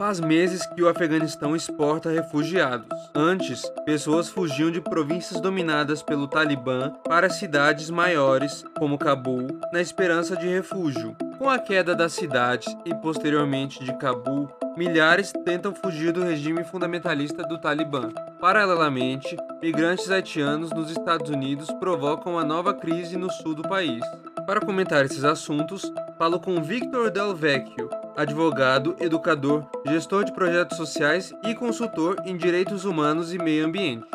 Faz meses que o Afeganistão exporta refugiados. Antes, pessoas fugiam de províncias dominadas pelo Talibã para cidades maiores, como Cabul, na esperança de refúgio. Com a queda das cidades e posteriormente de Cabul, milhares tentam fugir do regime fundamentalista do Talibã. Paralelamente, migrantes haitianos nos Estados Unidos provocam uma nova crise no sul do país. Para comentar esses assuntos, falo com Victor Del Vecchio, advogado, educador, gestor de projetos sociais e consultor em direitos humanos e meio ambiente.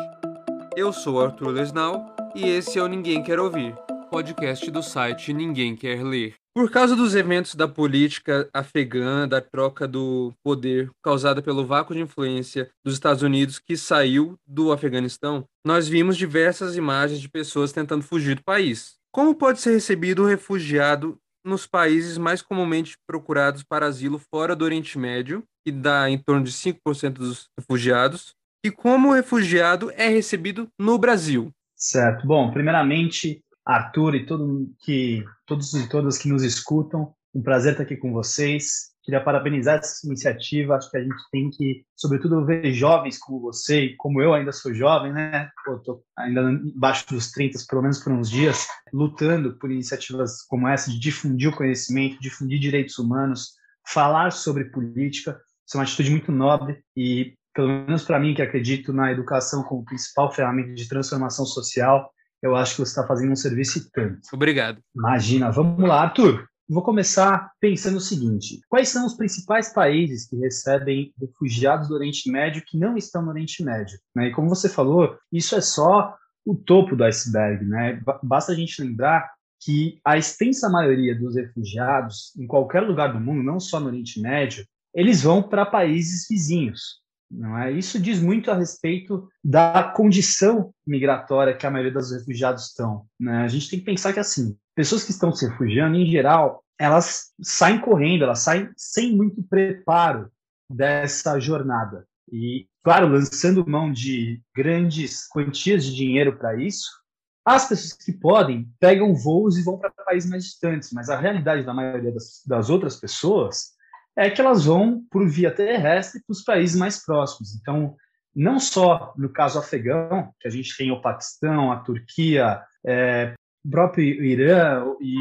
Eu sou Arthur Lesnal e esse é o Ninguém Quer Ouvir, podcast do site Ninguém Quer Ler. Por causa dos eventos da política afegã, da troca do poder causada pelo vácuo de influência dos Estados Unidos que saiu do Afeganistão, nós vimos diversas imagens de pessoas tentando fugir do país. Como pode ser recebido o refugiado nos países mais comumente procurados para asilo fora do Oriente Médio, que dá em torno de 5% dos refugiados, e como refugiado é recebido no Brasil? Certo. Bom, primeiramente, Arthur e todo que, todos e todas que nos escutam. Um prazer estar aqui com vocês. Queria parabenizar essa iniciativa. Acho que a gente tem que, sobretudo, ver jovens como você e como eu ainda sou jovem, né? Estou ainda embaixo dos 30, pelo menos por uns dias, lutando por iniciativas como essa de difundir o conhecimento, difundir direitos humanos, falar sobre política. Isso é uma atitude muito nobre e, pelo menos para mim, que acredito na educação como principal ferramenta de transformação social, eu acho que você está fazendo um serviço e tanto. Obrigado. Imagina. Vamos lá, Arthur. Vou começar pensando o seguinte: quais são os principais países que recebem refugiados do Oriente Médio que não estão no Oriente Médio? Né? E como você falou, isso é só o topo do iceberg. Né? Basta a gente lembrar que a extensa maioria dos refugiados, em qualquer lugar do mundo, não só no Oriente Médio, eles vão para países vizinhos. Não é? Isso diz muito a respeito da condição migratória que a maioria dos refugiados estão. Né? A gente tem que pensar que, assim, pessoas que estão se refugiando, em geral, elas saem correndo, elas saem sem muito preparo dessa jornada. E, claro, lançando mão de grandes quantias de dinheiro para isso, as pessoas que podem pegam voos e vão para países mais distantes, mas a realidade da maioria das, das outras pessoas é que elas vão por via terrestre para os países mais próximos. Então, não só no caso afegão, que a gente tem o Paquistão, a Turquia, é, o próprio Irã e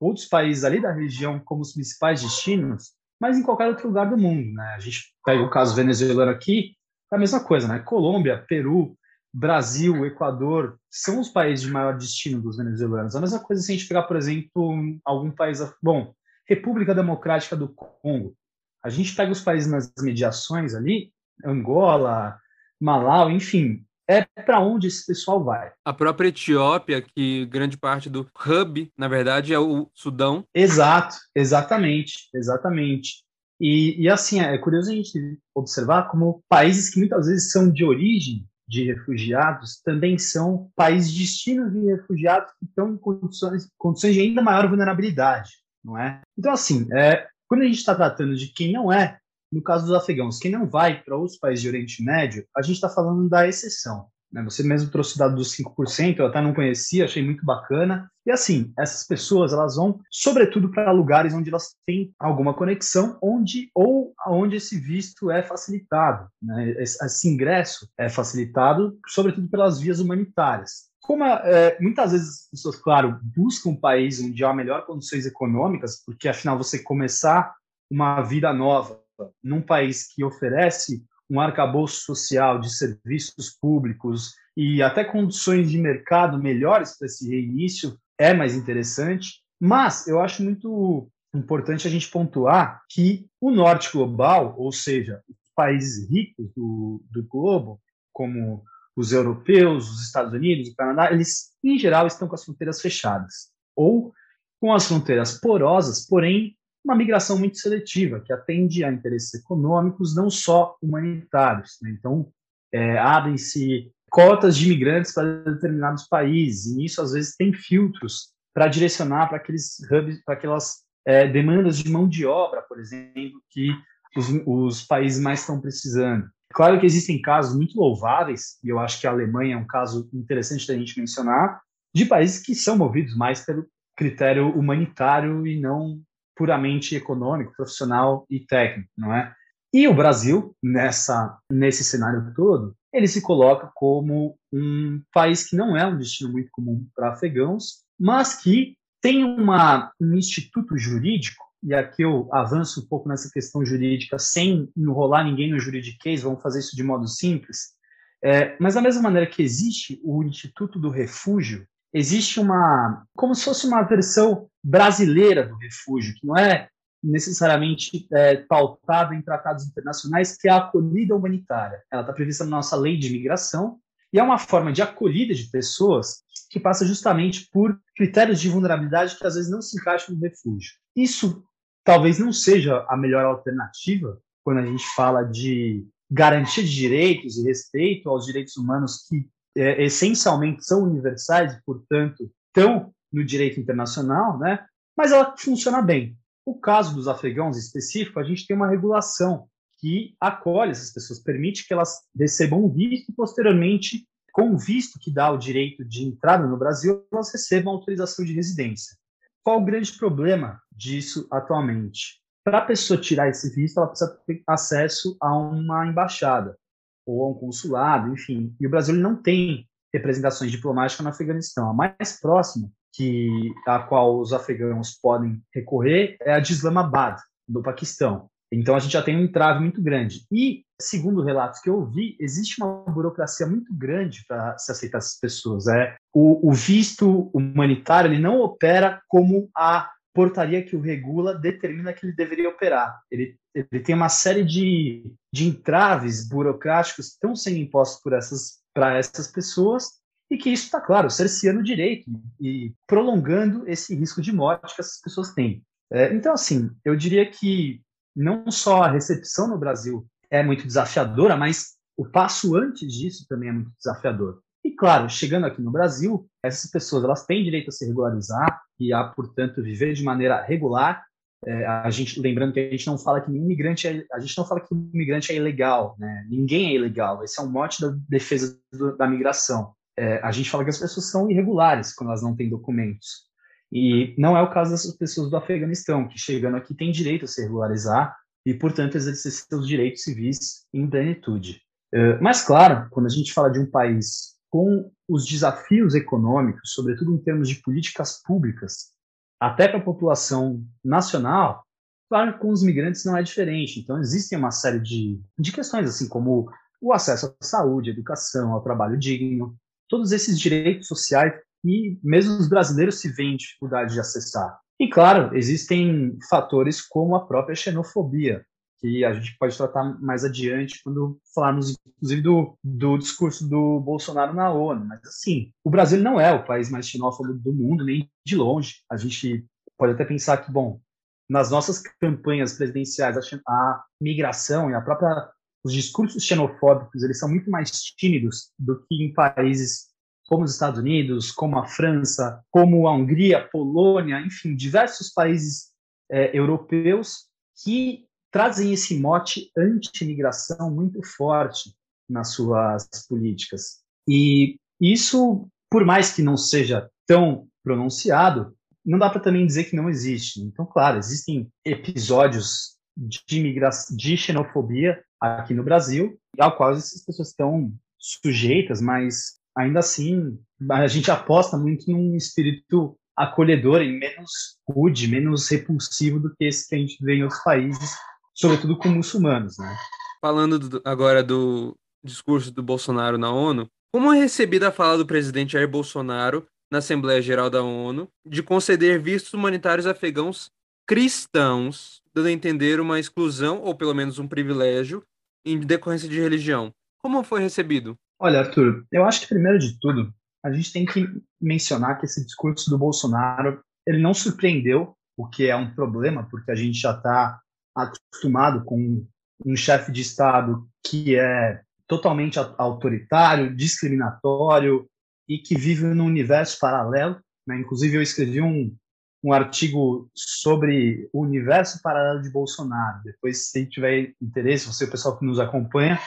outros países ali da região como os principais destinos, mas em qualquer outro lugar do mundo. Né? A gente pega o caso venezuelano aqui, é a mesma coisa, né? Colômbia, Peru, Brasil, Equador, são os países de maior destino dos venezuelanos. A mesma coisa se a gente pegar, por exemplo, algum país... Bom, República Democrática do Congo. A gente pega os países nas mediações ali, Angola, Malau, enfim, é para onde esse pessoal vai. A própria Etiópia, que grande parte do hub, na verdade, é o Sudão. Exato, exatamente, exatamente. E, e assim, é curioso a gente observar como países que muitas vezes são de origem de refugiados também são países de destino de refugiados que estão em condições, condições de ainda maior vulnerabilidade não é? Então, assim, é, quando a gente está tratando de quem não é, no caso dos afegãos, quem não vai para outros países de Oriente Médio, a gente está falando da exceção. Né? Você mesmo trouxe o dado dos 5%, eu até não conhecia, achei muito bacana. E assim, essas pessoas, elas vão, sobretudo, para lugares onde elas têm alguma conexão, onde ou onde esse visto é facilitado. Né? Esse, esse ingresso é facilitado, sobretudo, pelas vias humanitárias. Como é, muitas vezes as pessoas, claro, buscam um país onde há melhor condições econômicas, porque afinal você começar uma vida nova num país que oferece um arcabouço social de serviços públicos e até condições de mercado melhores para esse reinício é mais interessante. Mas eu acho muito importante a gente pontuar que o norte global, ou seja, os países ricos do, do globo, como os europeus, os Estados Unidos, o Canadá, eles, em geral, estão com as fronteiras fechadas. Ou com as fronteiras porosas, porém, uma migração muito seletiva, que atende a interesses econômicos, não só humanitários. Né? Então, é, abrem-se cotas de imigrantes para determinados países, e nisso, às vezes, tem filtros para direcionar para aqueles hubs, para aquelas é, demandas de mão de obra, por exemplo, que os, os países mais estão precisando. Claro que existem casos muito louváveis, e eu acho que a Alemanha é um caso interessante da gente mencionar, de países que são movidos mais pelo critério humanitário e não puramente econômico, profissional e técnico, não é? E o Brasil, nessa, nesse cenário todo, ele se coloca como um país que não é um destino muito comum para afegãos, mas que tem uma, um instituto jurídico, e aqui eu avanço um pouco nessa questão jurídica sem enrolar ninguém no juridiquês, vamos fazer isso de modo simples, é, mas da mesma maneira que existe o Instituto do Refúgio, existe uma, como se fosse uma versão brasileira do refúgio, que não é necessariamente é, pautada em tratados internacionais, que é a acolhida humanitária. Ela está prevista na nossa lei de imigração e é uma forma de acolhida de pessoas que passa justamente por critérios de vulnerabilidade que às vezes não se encaixam no refúgio. Isso talvez não seja a melhor alternativa quando a gente fala de garantia de direitos e respeito aos direitos humanos que é, essencialmente são universais portanto, estão no direito internacional, né? mas ela funciona bem. O caso dos afegãos específico, a gente tem uma regulação que acolhe essas pessoas, permite que elas recebam um visto e, posteriormente, com o visto que dá o direito de entrada no Brasil, elas recebam autorização de residência. Qual o grande problema disso atualmente? Para a pessoa tirar esse visto, ela precisa ter acesso a uma embaixada ou a um consulado, enfim. E o Brasil não tem representações diplomáticas no Afeganistão. A mais próxima que a qual os afegãos podem recorrer é a de Islamabad, do Paquistão. Então a gente já tem um entrave muito grande. E, segundo relatos que eu ouvi, existe uma burocracia muito grande para se aceitar essas pessoas. É, o, o visto humanitário ele não opera como a portaria que o regula determina que ele deveria operar. Ele, ele tem uma série de, de entraves burocráticos que estão sendo impostos por essas para essas pessoas e que isso está, claro, cerceando o direito e prolongando esse risco de morte que essas pessoas têm. É, então, assim, eu diria que não só a recepção no Brasil é muito desafiadora, mas o passo antes disso também é muito desafiador. E claro, chegando aqui no Brasil, essas pessoas elas têm direito a se regularizar e a, portanto, viver de maneira regular. É, a gente lembrando que a gente não fala que imigrante é, a gente não fala que imigrante é ilegal, né? Ninguém é ilegal. Esse é um mote da defesa do, da migração. É, a gente fala que as pessoas são irregulares quando elas não têm documentos. E não é o caso dessas pessoas do Afeganistão, que chegando aqui têm direito a se regularizar e, portanto, exercer seus direitos civis em plenitude. É, mas, claro, quando a gente fala de um país com os desafios econômicos, sobretudo em termos de políticas públicas, até para a população nacional, claro com os migrantes não é diferente. Então, existem uma série de, de questões, assim como o acesso à saúde, à educação, ao trabalho digno, todos esses direitos sociais que mesmo os brasileiros se veem dificuldade de acessar. E, claro, existem fatores como a própria xenofobia, que a gente pode tratar mais adiante quando falarmos, inclusive, do, do discurso do Bolsonaro na ONU. Mas, assim, o Brasil não é o país mais xenófobo do mundo, nem de longe. A gente pode até pensar que, bom, nas nossas campanhas presidenciais, a, a migração e a própria os discursos xenofóbicos eles são muito mais tímidos do que em países como os Estados Unidos, como a França, como a Hungria, Polônia, enfim, diversos países é, europeus que trazem esse mote anti-imigração muito forte nas suas políticas. E isso, por mais que não seja tão pronunciado, não dá para também dizer que não existe. Então, claro, existem episódios de, de xenofobia aqui no Brasil, ao qual essas pessoas estão sujeitas, mas ainda assim a gente aposta muito num espírito acolhedor e menos rude, menos repulsivo do que esse que a gente vê em outros países, sobretudo com muçulmanos, né? Falando do, agora do discurso do Bolsonaro na ONU, como é recebida a fala do presidente Jair Bolsonaro na Assembleia Geral da ONU de conceder vistos humanitários afegãos cristãos, dando a entender uma exclusão ou pelo menos um privilégio em decorrência de religião? Como foi recebido? Olha, Arthur, eu acho que primeiro de tudo, a gente tem que mencionar que esse discurso do Bolsonaro, ele não surpreendeu, o que é um problema, porque a gente já está acostumado com um chefe de Estado que é totalmente autoritário, discriminatório e que vive num universo paralelo. Né? Inclusive, eu escrevi um, um artigo sobre o universo paralelo de Bolsonaro. Depois, se tiver interesse, você, o pessoal que nos acompanha,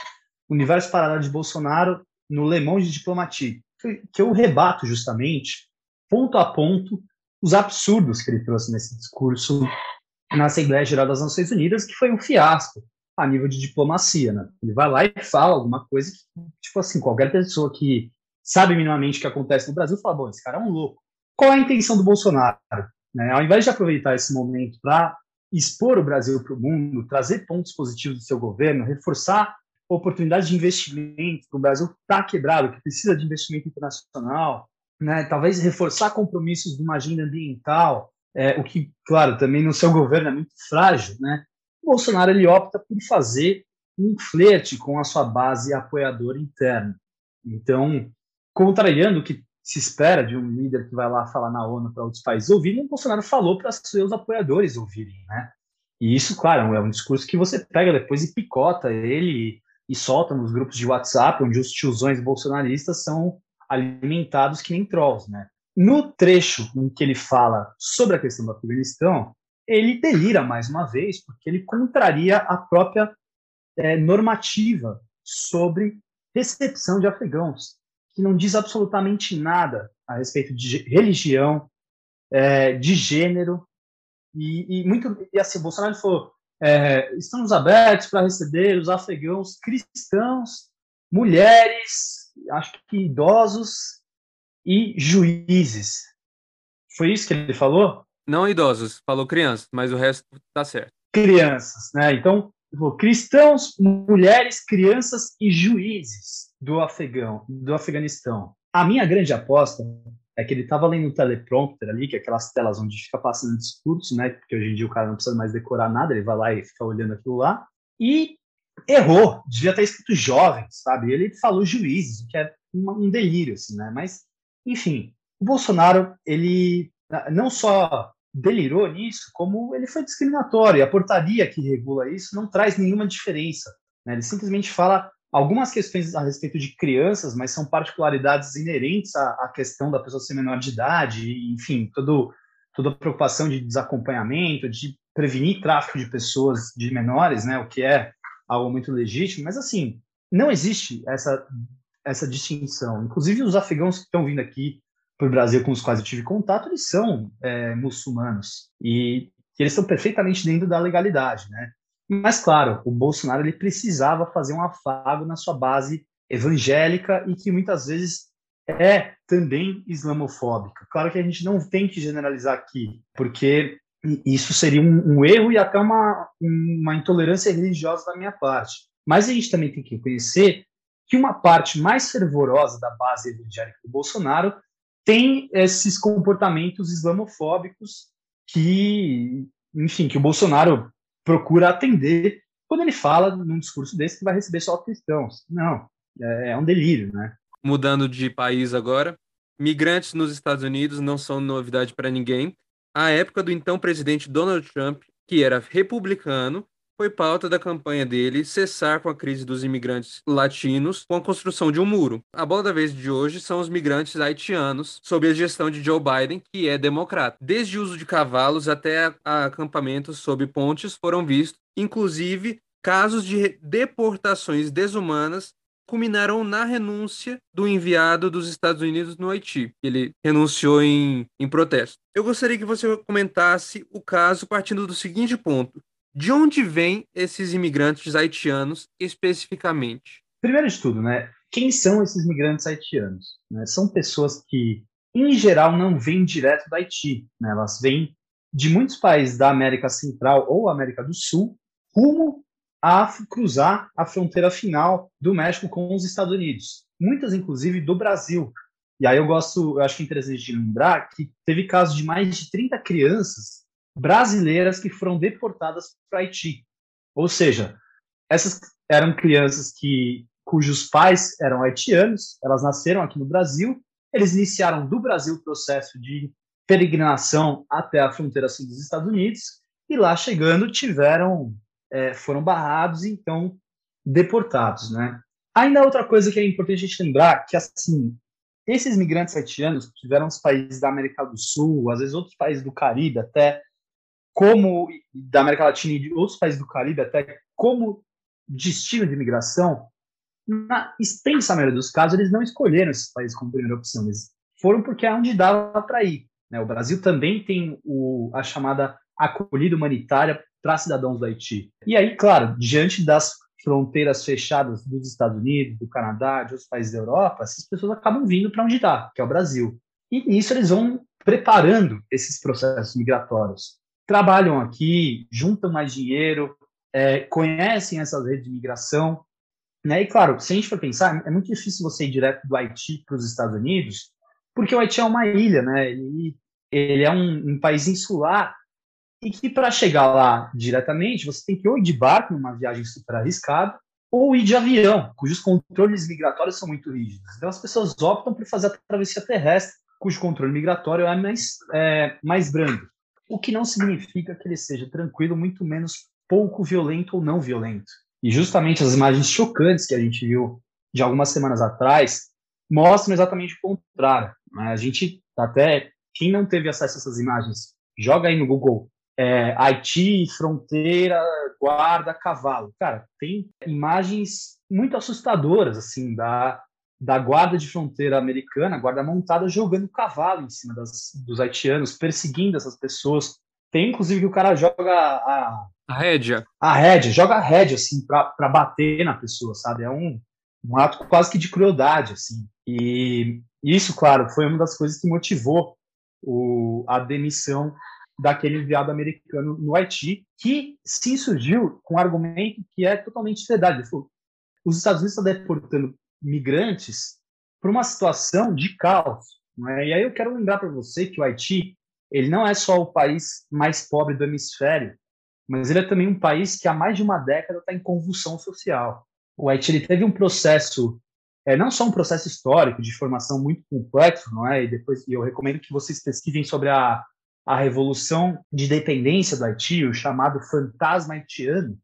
universo paralelo de Bolsonaro no Le Monde Diplomatique, que eu rebato justamente, ponto a ponto, os absurdos que ele trouxe nesse discurso na Assembleia Geral das Nações Unidas, que foi um fiasco. a nível de diplomacia, né? Ele vai lá e fala alguma coisa que, tipo assim, qualquer pessoa que sabe minimamente o que acontece no Brasil fala, bom, esse cara é um louco. Qual é a intenção do Bolsonaro? Né? Ao invés de aproveitar esse momento para expor o Brasil para o mundo, trazer pontos positivos do seu governo, reforçar oportunidades de investimento, que o Brasil está quebrado, que precisa de investimento internacional, né? talvez reforçar compromissos de uma agenda ambiental, é, o que, claro, também no seu governo é muito frágil, né? O Bolsonaro ele opta por fazer um flerte com a sua base apoiadora interna. Então, contrariando o que se espera de um líder que vai lá falar na ONU para outros países ouvirem, o Bolsonaro falou para seus apoiadores ouvirem, né? E isso, claro, é um discurso que você pega depois e picota ele e solta nos grupos de WhatsApp, onde os tiozões bolsonaristas são alimentados que nem trolls, né? No trecho em que ele fala sobre a questão do Afeganistão, ele delira mais uma vez, porque ele contraria a própria é, normativa sobre recepção de afegãos que não diz absolutamente nada a respeito de religião, é, de gênero, e, e, muito e assim, Bolsonaro falou, é, estamos abertos para receber os afegãos cristãos, mulheres, acho que idosos e juízes. Foi isso que ele falou? Não idosos, falou crianças, mas o resto está certo. Crianças, né? Então, cristãos, mulheres, crianças e juízes do Afegão, do Afeganistão. A minha grande aposta é que ele estava lendo o teleprompter ali, que é aquelas telas onde fica passando discurso, né? Porque hoje em dia o cara não precisa mais decorar nada, ele vai lá e fica olhando aquilo lá. E errou, devia ter escrito jovens, sabe? Ele falou juízes, o que é um delírio, assim, né? Mas, enfim, o Bolsonaro, ele não só delirou nisso, como ele foi discriminatório. E a portaria que regula isso não traz nenhuma diferença. Né? Ele simplesmente fala algumas questões a respeito de crianças, mas são particularidades inerentes à, à questão da pessoa ser menor de idade, enfim, todo, toda a preocupação de desacompanhamento, de prevenir tráfico de pessoas, de menores, né, o que é algo muito legítimo, mas assim, não existe essa, essa distinção. Inclusive, os afegãos que estão vindo aqui para o Brasil com os quais eu tive contato, eles são é, muçulmanos e eles estão perfeitamente dentro da legalidade, né? Mas claro, o Bolsonaro ele precisava fazer um afago na sua base evangélica e que muitas vezes é também islamofóbica. Claro que a gente não tem que generalizar aqui, porque isso seria um, um erro e até uma, uma intolerância religiosa da minha parte. Mas a gente também tem que reconhecer que uma parte mais fervorosa da base evangélica do Bolsonaro tem esses comportamentos islamofóbicos que, enfim, que o Bolsonaro procura atender quando ele fala num discurso desse que vai receber só cristãos. Não, é, é um delírio, né? Mudando de país agora, migrantes nos Estados Unidos não são novidade para ninguém. A época do então presidente Donald Trump, que era republicano, foi pauta da campanha dele cessar com a crise dos imigrantes latinos com a construção de um muro. A bola da vez de hoje são os migrantes haitianos, sob a gestão de Joe Biden, que é democrata. Desde o uso de cavalos até acampamentos sob pontes foram vistos, inclusive casos de deportações desumanas culminaram na renúncia do enviado dos Estados Unidos no Haiti. Ele renunciou em, em protesto. Eu gostaria que você comentasse o caso partindo do seguinte ponto: de onde vêm esses imigrantes haitianos especificamente? Primeiro de tudo, né? Quem são esses imigrantes haitianos? Né? São pessoas que, em geral, não vêm direto do Haiti. Né? Elas vêm de muitos países da América Central ou América do Sul, rumo a cruzar a fronteira final do México com os Estados Unidos. Muitas, inclusive, do Brasil. E aí eu gosto, eu acho que é interessante lembrar que teve casos de mais de 30 crianças brasileiras que foram deportadas para Haiti. Ou seja, essas eram crianças que cujos pais eram haitianos, elas nasceram aqui no Brasil, eles iniciaram do Brasil o processo de peregrinação até a fronteira sul dos Estados Unidos e lá chegando tiveram é, foram barrados e então deportados, né? Ainda outra coisa que é importante a gente lembrar que assim esses migrantes haitianos que os países da América do Sul, às vezes outros países do Caribe até como da América Latina e de outros países do Caribe até como destino de imigração, na extensa maioria dos casos, eles não escolheram esses países como primeira opção, eles foram porque é onde dava para ir. Né? O Brasil também tem o, a chamada acolhida humanitária para cidadãos do Haiti. E aí, claro, diante das fronteiras fechadas dos Estados Unidos, do Canadá, de outros países da Europa, essas pessoas acabam vindo para onde está, que é o Brasil. E nisso eles vão preparando esses processos migratórios. Trabalham aqui, juntam mais dinheiro, é, conhecem essas redes de migração. Né? E, claro, se a gente for pensar, é muito difícil você ir direto do Haiti para os Estados Unidos, porque o Haiti é uma ilha, né? Ele, ele é um, um país insular e que para chegar lá diretamente você tem que ou ir de barco numa viagem super arriscada ou ir de avião, cujos controles migratórios são muito rígidos. Então as pessoas optam por fazer a travessia terrestre, cujo controle migratório é mais, é, mais brando. O que não significa que ele seja tranquilo, muito menos pouco violento ou não violento. E justamente as imagens chocantes que a gente viu de algumas semanas atrás mostram exatamente o contrário. Né? A gente até, quem não teve acesso a essas imagens, joga aí no Google é, Haiti, fronteira, guarda, cavalo. Cara, tem imagens muito assustadoras, assim, da, da guarda de fronteira americana, guarda montada, jogando cavalo em cima das, dos haitianos, perseguindo essas pessoas. Tem, inclusive, que o cara joga a... A rédea. A rédea, joga a rédea, assim, para bater na pessoa, sabe? É um, um ato quase que de crueldade, assim. E isso, claro, foi uma das coisas que motivou o, a demissão daquele enviado americano no Haiti, que se surgiu com um argumento que é totalmente verdade. Ele falou, os Estados Unidos estão deportando migrantes para uma situação de caos. É? E aí eu quero lembrar para você que o Haiti ele não é só o país mais pobre do hemisfério, mas ele é também um país que há mais de uma década está em convulsão social. O Haiti ele teve um processo, é, não só um processo histórico de formação muito complexo, não é? E depois eu recomendo que vocês pesquisem sobre a a revolução de dependência do Haiti, o chamado fantasma haitiano,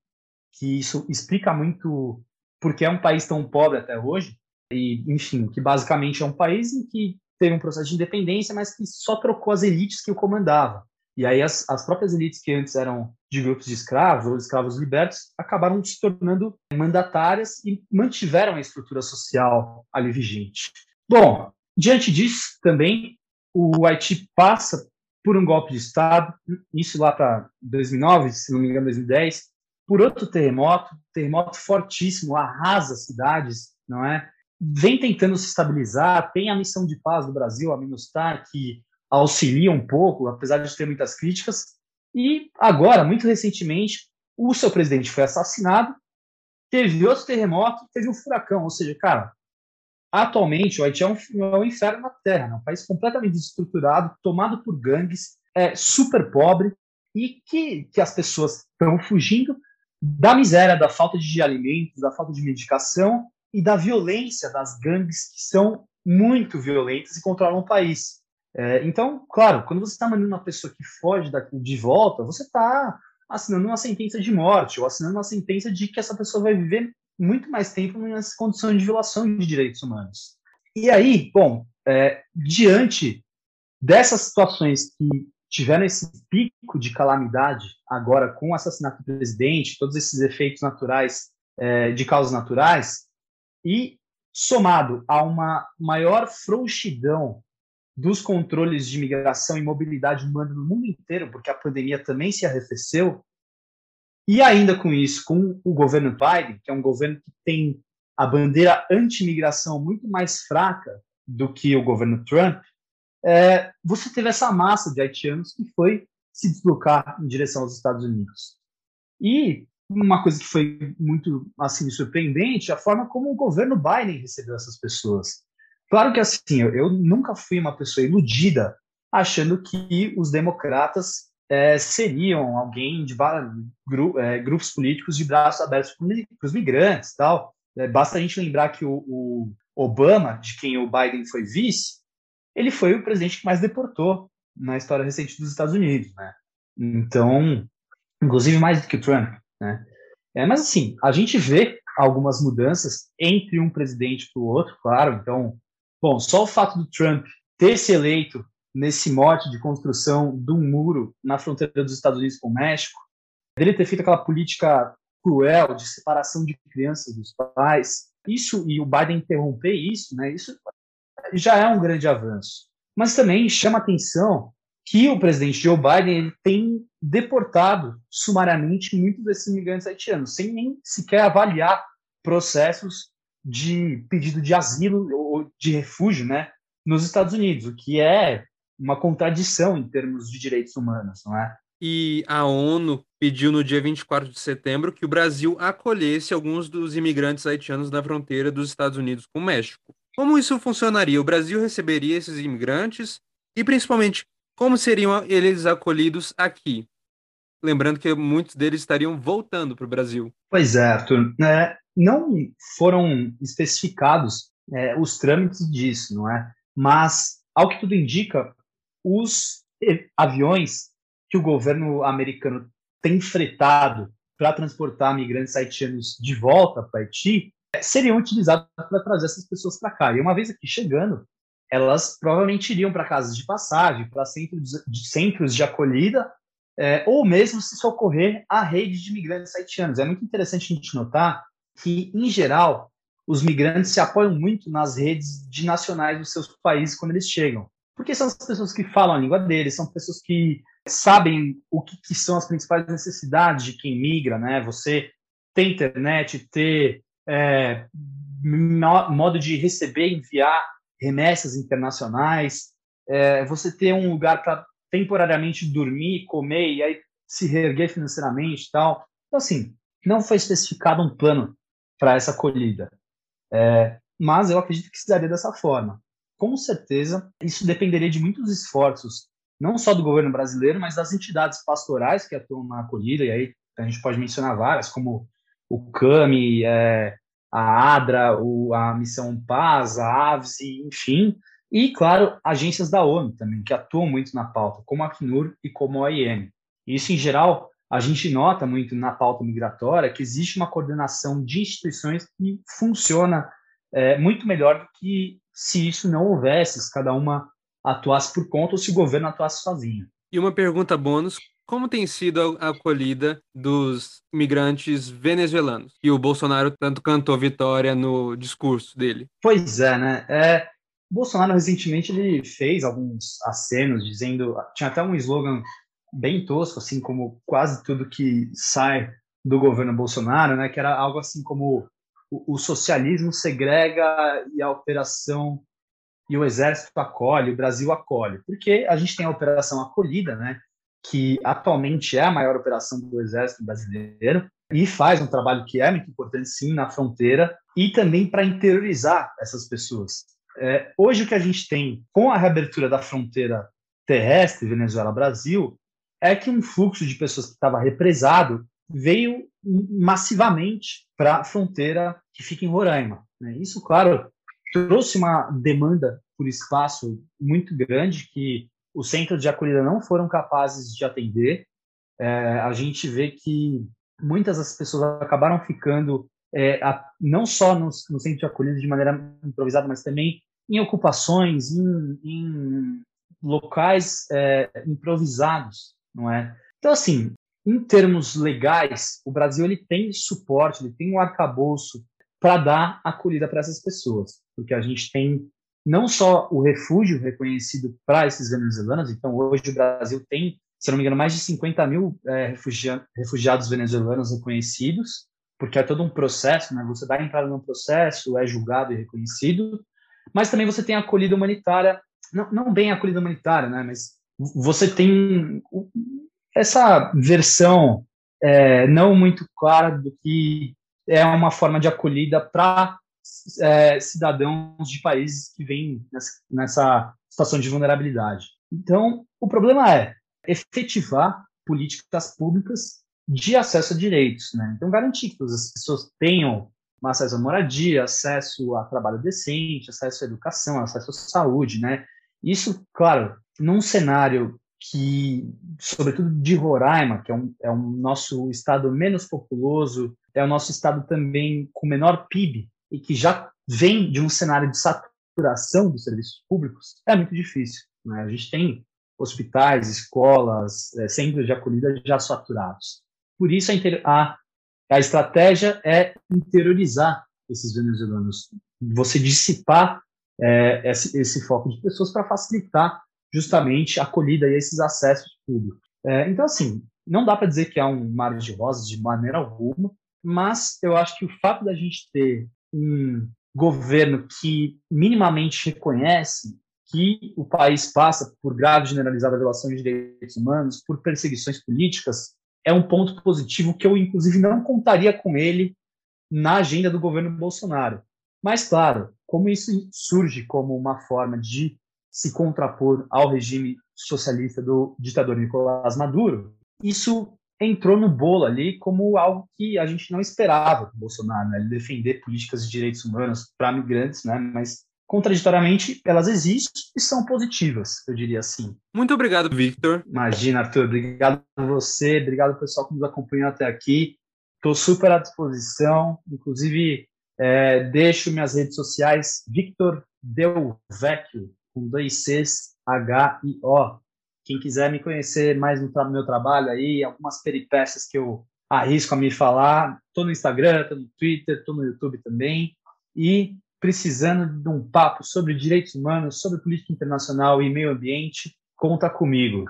que isso explica muito porque é um país tão pobre até hoje, e, enfim, que basicamente é um país em que teve um processo de independência, mas que só trocou as elites que o comandavam. E aí as, as próprias elites que antes eram de grupos de escravos ou escravos libertos acabaram se tornando mandatárias e mantiveram a estrutura social ali vigente. Bom, diante disso também o Haiti passa por um golpe de Estado, isso lá para 2009, se não me engano, 2010, por outro terremoto, terremoto fortíssimo, arrasa cidades, não é? Vem tentando se estabilizar, tem a missão de paz do Brasil, a MINUSTAH, que auxilia um pouco, apesar de ter muitas críticas, e agora, muito recentemente, o seu presidente foi assassinado, teve outro terremoto, teve um furacão, ou seja, cara, Atualmente, o Haiti é um, é um inferno na Terra, né? um país completamente desestruturado, tomado por gangues, é, super pobre, e que, que as pessoas estão fugindo da miséria, da falta de alimentos, da falta de medicação e da violência das gangues que são muito violentas e controlam o país. É, então, claro, quando você está mandando uma pessoa que foge daqui de volta, você está assinando uma sentença de morte ou assinando uma sentença de que essa pessoa vai viver muito mais tempo nessas condições de violação de direitos humanos. E aí, bom, é, diante dessas situações que tiveram esse pico de calamidade agora com o assassinato do presidente, todos esses efeitos naturais é, de causas naturais, e somado a uma maior frouxidão dos controles de imigração e mobilidade humana no mundo inteiro, porque a pandemia também se arrefeceu, e ainda com isso, com o governo Biden, que é um governo que tem a bandeira anti-imigração muito mais fraca do que o governo Trump, é, você teve essa massa de haitianos que foi se deslocar em direção aos Estados Unidos. E uma coisa que foi muito assim surpreendente a forma como o governo Biden recebeu essas pessoas. Claro que assim, eu, eu nunca fui uma pessoa iludida achando que os democratas é, seriam alguém de gru, é, grupos políticos de braços abertos para os migrantes tal. É, basta a gente lembrar que o, o, Obama, de quem o Biden foi vice, ele foi o presidente que mais deportou na história recente dos Estados Unidos, né? Então, inclusive mais do que o Trump, né? É, mas assim, a gente vê algumas mudanças entre um presidente para o outro, claro. Então, bom, só o fato do Trump ter se eleito nesse mote de construção de um muro na fronteira dos Estados Unidos com o México, dele ter feito aquela política cruel de separação de crianças dos pais, isso e o Biden interromper isso, né? Isso já é um grande avanço. Mas também chama atenção que o presidente Joe Biden ele tem deportado sumariamente muitos desses imigrantes haitianos, sem nem sequer avaliar processos de pedido de asilo ou de refúgio, né, nos Estados Unidos, o que é uma contradição em termos de direitos humanos, não é? E a ONU pediu no dia 24 de setembro que o Brasil acolhesse alguns dos imigrantes haitianos na fronteira dos Estados Unidos com o México. Como isso funcionaria? O Brasil receberia esses imigrantes? E, principalmente, como seriam eles acolhidos aqui? Lembrando que muitos deles estariam voltando para o Brasil. Pois é, Arthur. É, não foram especificados é, os trâmites disso, não é? Mas, ao que tudo indica, os aviões que o governo americano tem fretado para transportar migrantes haitianos de volta para Haiti seriam utilizados para trazer essas pessoas para cá. E uma vez aqui chegando, elas provavelmente iriam para casas de passagem, para centros de, centros de acolhida, é, ou mesmo se socorrer à rede de migrantes haitianos. É muito interessante a gente notar que, em geral, os migrantes se apoiam muito nas redes de nacionais dos seus países quando eles chegam. Porque são as pessoas que falam a língua deles, são pessoas que sabem o que, que são as principais necessidades de quem migra, né? Você ter internet, ter é, modo de receber e enviar remessas internacionais, é, você ter um lugar para temporariamente dormir, comer e aí se reerguer financeiramente e tal. Então, assim, não foi especificado um plano para essa acolhida. É, mas eu acredito que se daria dessa forma. Com certeza, isso dependeria de muitos esforços, não só do governo brasileiro, mas das entidades pastorais que atuam na acolhida, e aí a gente pode mencionar várias, como o CAMI, é, a ADRA, o, a Missão Paz, a AVES, enfim, e, claro, agências da ONU também, que atuam muito na pauta, como a Acnur e como a OIM. Isso, em geral, a gente nota muito na pauta migratória que existe uma coordenação de instituições que funciona é, muito melhor do que se isso não houvesse, se cada uma atuasse por conta ou se o governo atuasse sozinho. E uma pergunta bônus: como tem sido a acolhida dos imigrantes venezuelanos? E o Bolsonaro tanto cantou vitória no discurso dele. Pois é, né? É, Bolsonaro recentemente ele fez alguns acenos dizendo, tinha até um slogan bem tosco, assim como quase tudo que sai do governo Bolsonaro, né, que era algo assim como o, o socialismo segrega e a operação e o exército acolhe, o Brasil acolhe, porque a gente tem a operação acolhida, né, que atualmente é a maior operação do exército brasileiro e faz um trabalho que é muito importante sim na fronteira e também para interiorizar essas pessoas. É, hoje o que a gente tem com a reabertura da fronteira terrestre Venezuela-Brasil é que um fluxo de pessoas que estava represado veio massivamente para a fronteira que fica em Roraima. Né? Isso, claro, trouxe uma demanda por espaço muito grande que os centros de acolhida não foram capazes de atender. É, a gente vê que muitas das pessoas acabaram ficando é, a, não só no, no, centro de acolhida de maneira improvisada, mas também em ocupações, em, em locais é, improvisados não é? Então, assim, em termos legais, o Brasil ele tem suporte, ele tem um arcabouço para dar acolhida para essas pessoas, porque a gente tem não só o refúgio reconhecido para esses venezuelanos, então hoje o Brasil tem, se não me engano, mais de 50 mil é, refugia refugiados venezuelanos reconhecidos, porque é todo um processo, né? Você vai entrar num processo, é julgado e reconhecido, mas também você tem acolhida humanitária, não, não bem acolhida humanitária, né? Mas você tem essa versão é, não muito clara do que é uma forma de acolhida para é, cidadãos de países que vêm nessa, situação de vulnerabilidade. Então, o problema é efetivar políticas públicas de acesso a direitos, né? Então, garantir que todas as pessoas tenham acesso à moradia, acesso a trabalho decente, acesso à educação, acesso à saúde, né? Isso, claro, num cenário que, sobretudo de Roraima, que é um, é um nosso estado menos populoso, é o nosso estado também com menor PIB e que já vem de um cenário de saturação dos serviços públicos, é muito difícil. Né? A gente tem hospitais, escolas, é, centros de acolhida já saturados. Por isso, a, a, estratégia é interiorizar esses venezuelanos, você dissipar é, esse, esse foco de pessoas para facilitar justamente a acolhida e esses acessos públicos. É, então, assim, Não dá para dizer que há um mar de rosas de maneira alguma, mas eu acho que o fato da gente ter um governo que minimamente reconhece que o país passa por grave generalizada violação de direitos humanos, por perseguições políticas, é um ponto positivo que eu, inclusive, não contaria com ele na agenda do governo Bolsonaro. Mas, claro, como isso surge como uma forma de se contrapor ao regime socialista do ditador Nicolás Maduro, isso entrou no bolo ali como algo que a gente não esperava do Bolsonaro, né? Ele defender políticas de direitos humanos para migrantes, né? Mas contraditoriamente, elas existem e são positivas, eu diria assim. Muito obrigado, Victor. Imagina, Arthur, obrigado a você, obrigado ao pessoal que nos acompanhou até aqui. Estou super à disposição, inclusive é, deixo minhas redes sociais, Victor Delvecchio, com dois Cs, H e O. Quem quiser me conhecer mais no meu trabalho aí, algumas peripécias que eu arrisco a me falar, estou no Instagram, estou no Twitter, estou no YouTube também. E precisando de um papo sobre direitos humanos, sobre política internacional e meio ambiente, conta comigo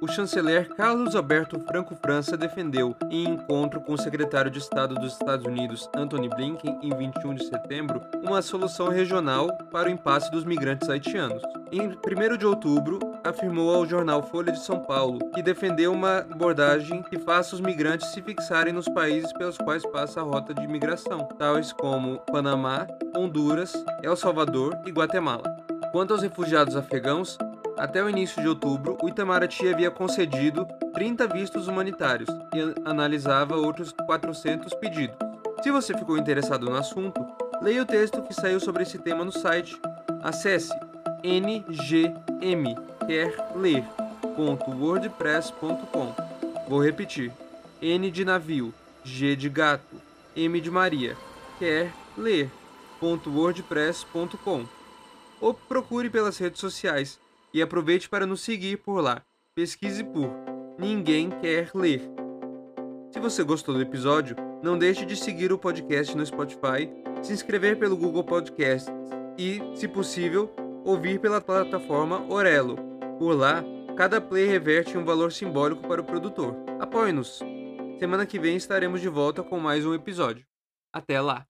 o chanceler Carlos Alberto Franco França defendeu, em encontro com o secretário de Estado dos Estados Unidos, Anthony Blinken, em 21 de setembro, uma solução regional para o impasse dos migrantes haitianos. Em 1 de outubro, afirmou ao jornal Folha de São Paulo que defendeu uma abordagem que faça os migrantes se fixarem nos países pelos quais passa a rota de imigração, tais como Panamá, Honduras, El Salvador e Guatemala. Quanto aos refugiados afegãos, até o início de outubro, o Itamaraty havia concedido 30 vistos humanitários e analisava outros 400 pedidos. Se você ficou interessado no assunto, leia o texto que saiu sobre esse tema no site. Acesse ngmquerler.wordpress.com. Vou repetir: N de navio, G de gato, M de Maria, quer ler.wordpress.com. Ou procure pelas redes sociais e aproveite para nos seguir por lá. Pesquise por Ninguém Quer Ler. Se você gostou do episódio, não deixe de seguir o podcast no Spotify, se inscrever pelo Google Podcasts e, se possível, ouvir pela plataforma Orelo. Por lá, cada play reverte um valor simbólico para o produtor. Apoie-nos! Semana que vem estaremos de volta com mais um episódio. Até lá!